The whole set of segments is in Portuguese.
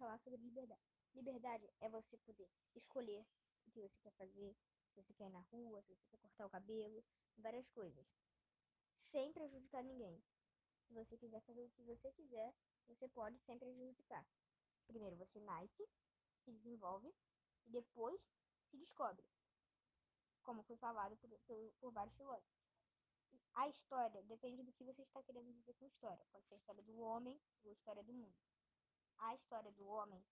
falar sobre liberdade. Liberdade é você poder escolher o que você quer fazer, se você quer ir na rua, se você quer cortar o cabelo, várias coisas. Sem prejudicar ninguém. Se você quiser fazer o que você quiser, você pode sem prejudicar. Primeiro você nasce, se desenvolve e depois se descobre. Como foi falado por, por, por vários filósofos. A história depende do que você está querendo dizer com história. Pode ser a história do homem ou a história do mundo. A história do homem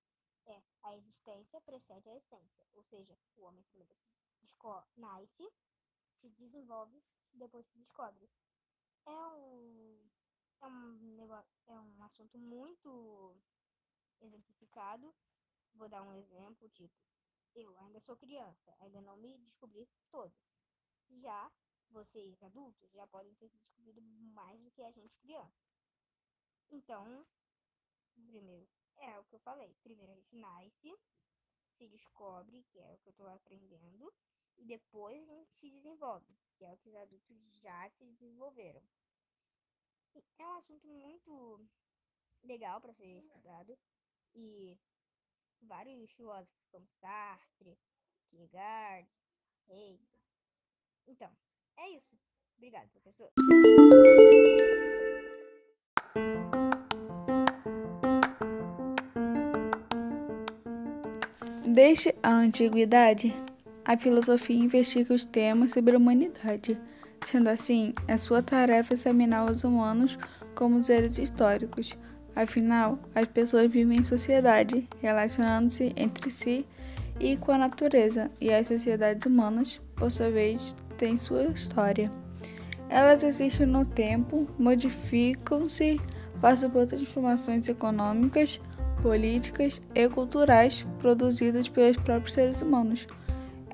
é a existência precede a essência, ou seja, o homem primeiro se nasce, se desenvolve, depois se descobre. É um, é um, é um assunto muito exemplificado. Vou dar um exemplo, tipo, eu ainda sou criança, ainda não me descobri todo. Já vocês adultos já podem ter descobrido mais do que a gente criança. Então, primeiro, é o que eu falei. Primeiro a gente nasce, se descobre, que é o que eu estou aprendendo, e depois a gente se desenvolve, que é o que os adultos já se desenvolveram. E é um assunto muito legal para ser estudado e vários filósofos como Sartre, Kierkegaard, Hegel. Então, é isso. Obrigado, professor. Desde a antiguidade, a filosofia investiga os temas sobre a humanidade. Sendo assim, é sua tarefa examinar os humanos como seres históricos. Afinal, as pessoas vivem em sociedade, relacionando-se entre si e com a natureza, e as sociedades humanas, por sua vez, têm sua história. Elas existem no tempo, modificam-se, passam por transformações econômicas, políticas e culturais produzidas pelos próprios seres humanos.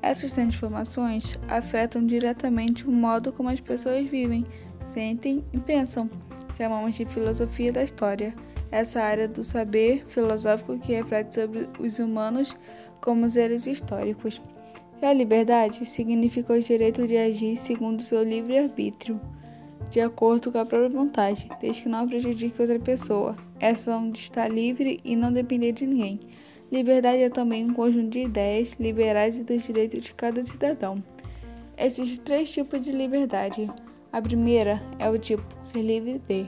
Essas transformações afetam diretamente o modo como as pessoas vivem, sentem e pensam. Chamamos de filosofia da história, essa área do saber filosófico que reflete sobre os humanos como seres históricos. Já a liberdade significa o direito de agir segundo seu livre-arbítrio, de acordo com a própria vontade, desde que não prejudique outra pessoa. Essa onde está livre e não depender de ninguém. Liberdade é também um conjunto de ideias liberais e dos direitos de cada cidadão. Existem três tipos de liberdade. A primeira é o tipo ser livre de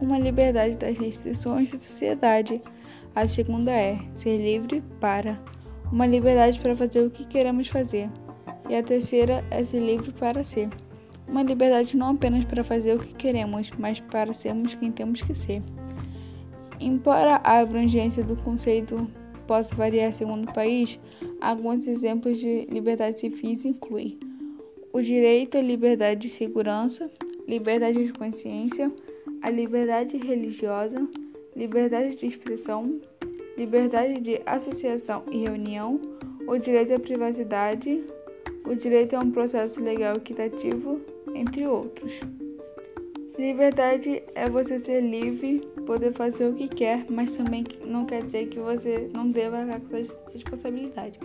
uma liberdade das restrições da sociedade. A segunda é ser livre para uma liberdade para fazer o que queremos fazer. E a terceira é ser livre para ser. Uma liberdade não apenas para fazer o que queremos, mas para sermos quem temos que ser. Embora a abrangência do conceito possa variar segundo o país, alguns exemplos de liberdade civis incluem o direito à liberdade de segurança, liberdade de consciência, a liberdade religiosa, liberdade de expressão, liberdade de associação e reunião, o direito à privacidade, o direito a um processo legal equitativo, entre outros. Liberdade é você ser livre, poder fazer o que quer, mas também não quer dizer que você não deva arcar com suas responsabilidades.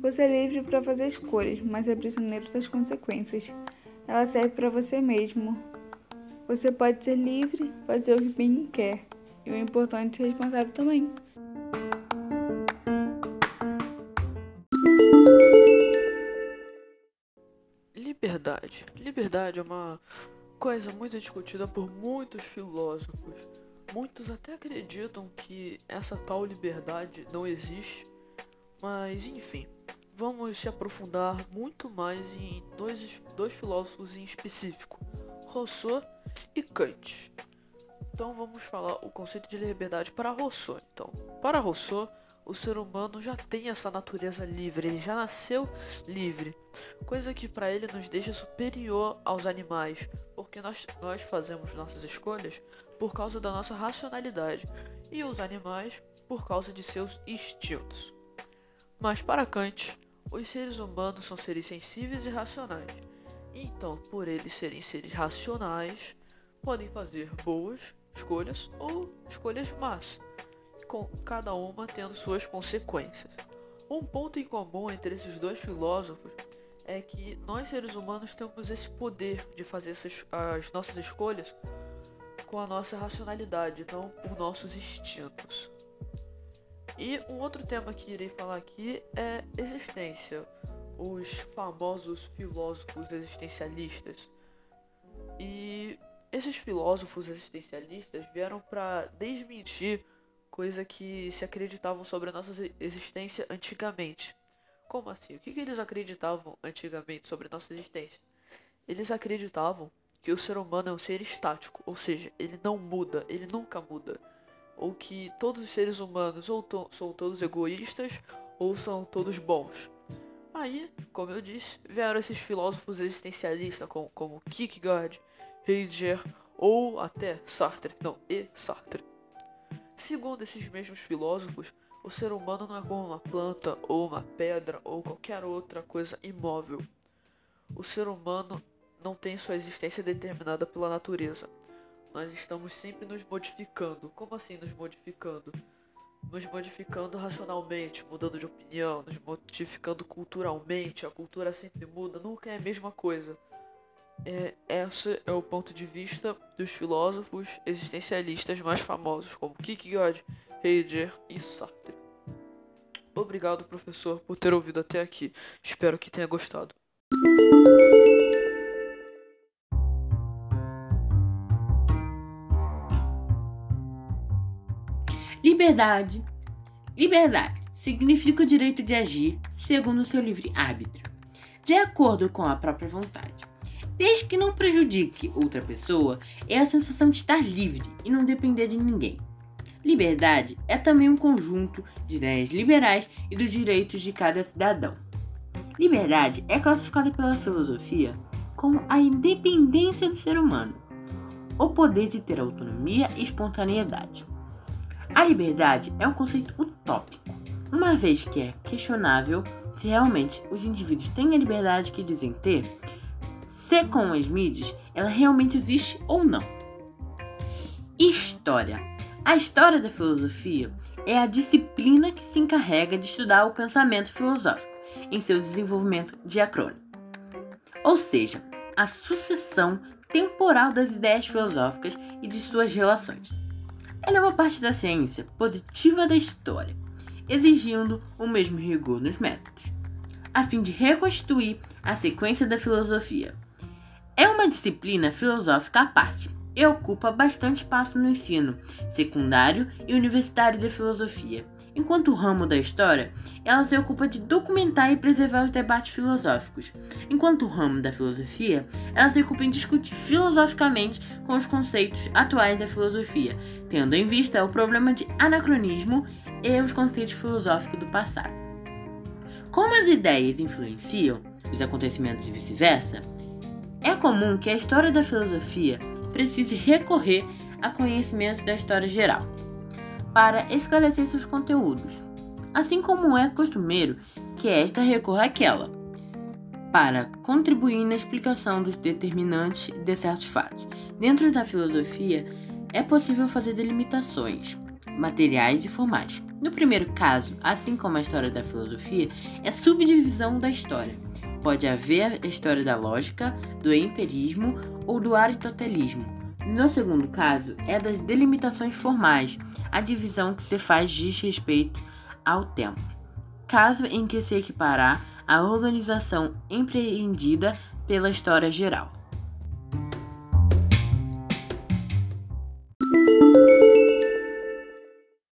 Você é livre para fazer escolhas, mas é prisioneiro das consequências. Ela serve para você mesmo. Você pode ser livre, fazer o que bem quer, e o importante é ser responsável também. Liberdade. Liberdade é uma coisa muito discutida por muitos filósofos. Muitos até acreditam que essa tal liberdade não existe, mas enfim, vamos se aprofundar muito mais em dois, dois filósofos em específico, Rousseau e Kant. Então vamos falar o conceito de liberdade para Rousseau. Então, para Rousseau, o ser humano já tem essa natureza livre, ele já nasceu livre, coisa que para ele nos deixa superior aos animais, porque nós, nós fazemos nossas escolhas por causa da nossa racionalidade e os animais por causa de seus instintos. Mas para Kant, os seres humanos são seres sensíveis e racionais. Então, por eles serem seres racionais, podem fazer boas escolhas ou escolhas más com cada uma tendo suas consequências. Um ponto em comum entre esses dois filósofos é que nós seres humanos temos esse poder de fazer essas, as nossas escolhas com a nossa racionalidade, não por nossos instintos. E um outro tema que irei falar aqui é existência, os famosos filósofos existencialistas. E esses filósofos existencialistas vieram para desmentir coisa que se acreditavam sobre a nossa existência antigamente. Como assim? O que, que eles acreditavam antigamente sobre nossa existência? Eles acreditavam que o ser humano é um ser estático, ou seja, ele não muda, ele nunca muda. Ou que todos os seres humanos ou to são todos egoístas ou são todos bons. Aí, como eu disse, vieram esses filósofos existencialistas como, como Kierkegaard, Heidegger ou até Sartre, não, e Sartre. Segundo esses mesmos filósofos, o ser humano não é como uma planta ou uma pedra ou qualquer outra coisa imóvel. O ser humano não tem sua existência determinada pela natureza. Nós estamos sempre nos modificando. Como assim nos modificando? Nos modificando racionalmente, mudando de opinião, nos modificando culturalmente. A cultura sempre muda, nunca é a mesma coisa. É, esse é o ponto de vista dos filósofos existencialistas mais famosos, como Kierkegaard, Heidegger e Sartre. Obrigado, professor, por ter ouvido até aqui. Espero que tenha gostado. Liberdade. Liberdade significa o direito de agir segundo o seu livre árbitro, de acordo com a própria vontade desde que não prejudique outra pessoa, é a sensação de estar livre e não depender de ninguém. Liberdade é também um conjunto de ideias liberais e dos direitos de cada cidadão. Liberdade é classificada pela filosofia como a independência do ser humano, o poder de ter autonomia e espontaneidade. A liberdade é um conceito utópico, uma vez que é questionável se realmente os indivíduos têm a liberdade que dizem ter se com as mídias ela realmente existe ou não. História. A história da filosofia é a disciplina que se encarrega de estudar o pensamento filosófico em seu desenvolvimento diacrônico, ou seja, a sucessão temporal das ideias filosóficas e de suas relações. Ela é uma parte da ciência positiva da história, exigindo o mesmo rigor nos métodos, a fim de reconstituir a sequência da filosofia é uma disciplina filosófica à parte e ocupa bastante espaço no ensino secundário e universitário de filosofia. Enquanto o ramo da história, ela se ocupa de documentar e preservar os debates filosóficos, enquanto o ramo da filosofia, ela se ocupa em discutir filosoficamente com os conceitos atuais da filosofia, tendo em vista o problema de anacronismo e os conceitos filosóficos do passado. Como as ideias influenciam os acontecimentos e vice-versa, é comum que a história da filosofia precise recorrer a conhecimentos da história geral para esclarecer seus conteúdos, assim como é costumeiro que esta recorra àquela para contribuir na explicação dos determinantes de certos fatos. Dentro da filosofia, é possível fazer delimitações materiais e formais. No primeiro caso, assim como a história da filosofia, é subdivisão da história Pode haver a história da lógica, do empirismo ou do aristotelismo. No segundo caso, é das delimitações formais, a divisão que se faz diz respeito ao tempo. Caso em que se equiparar a organização empreendida pela história geral.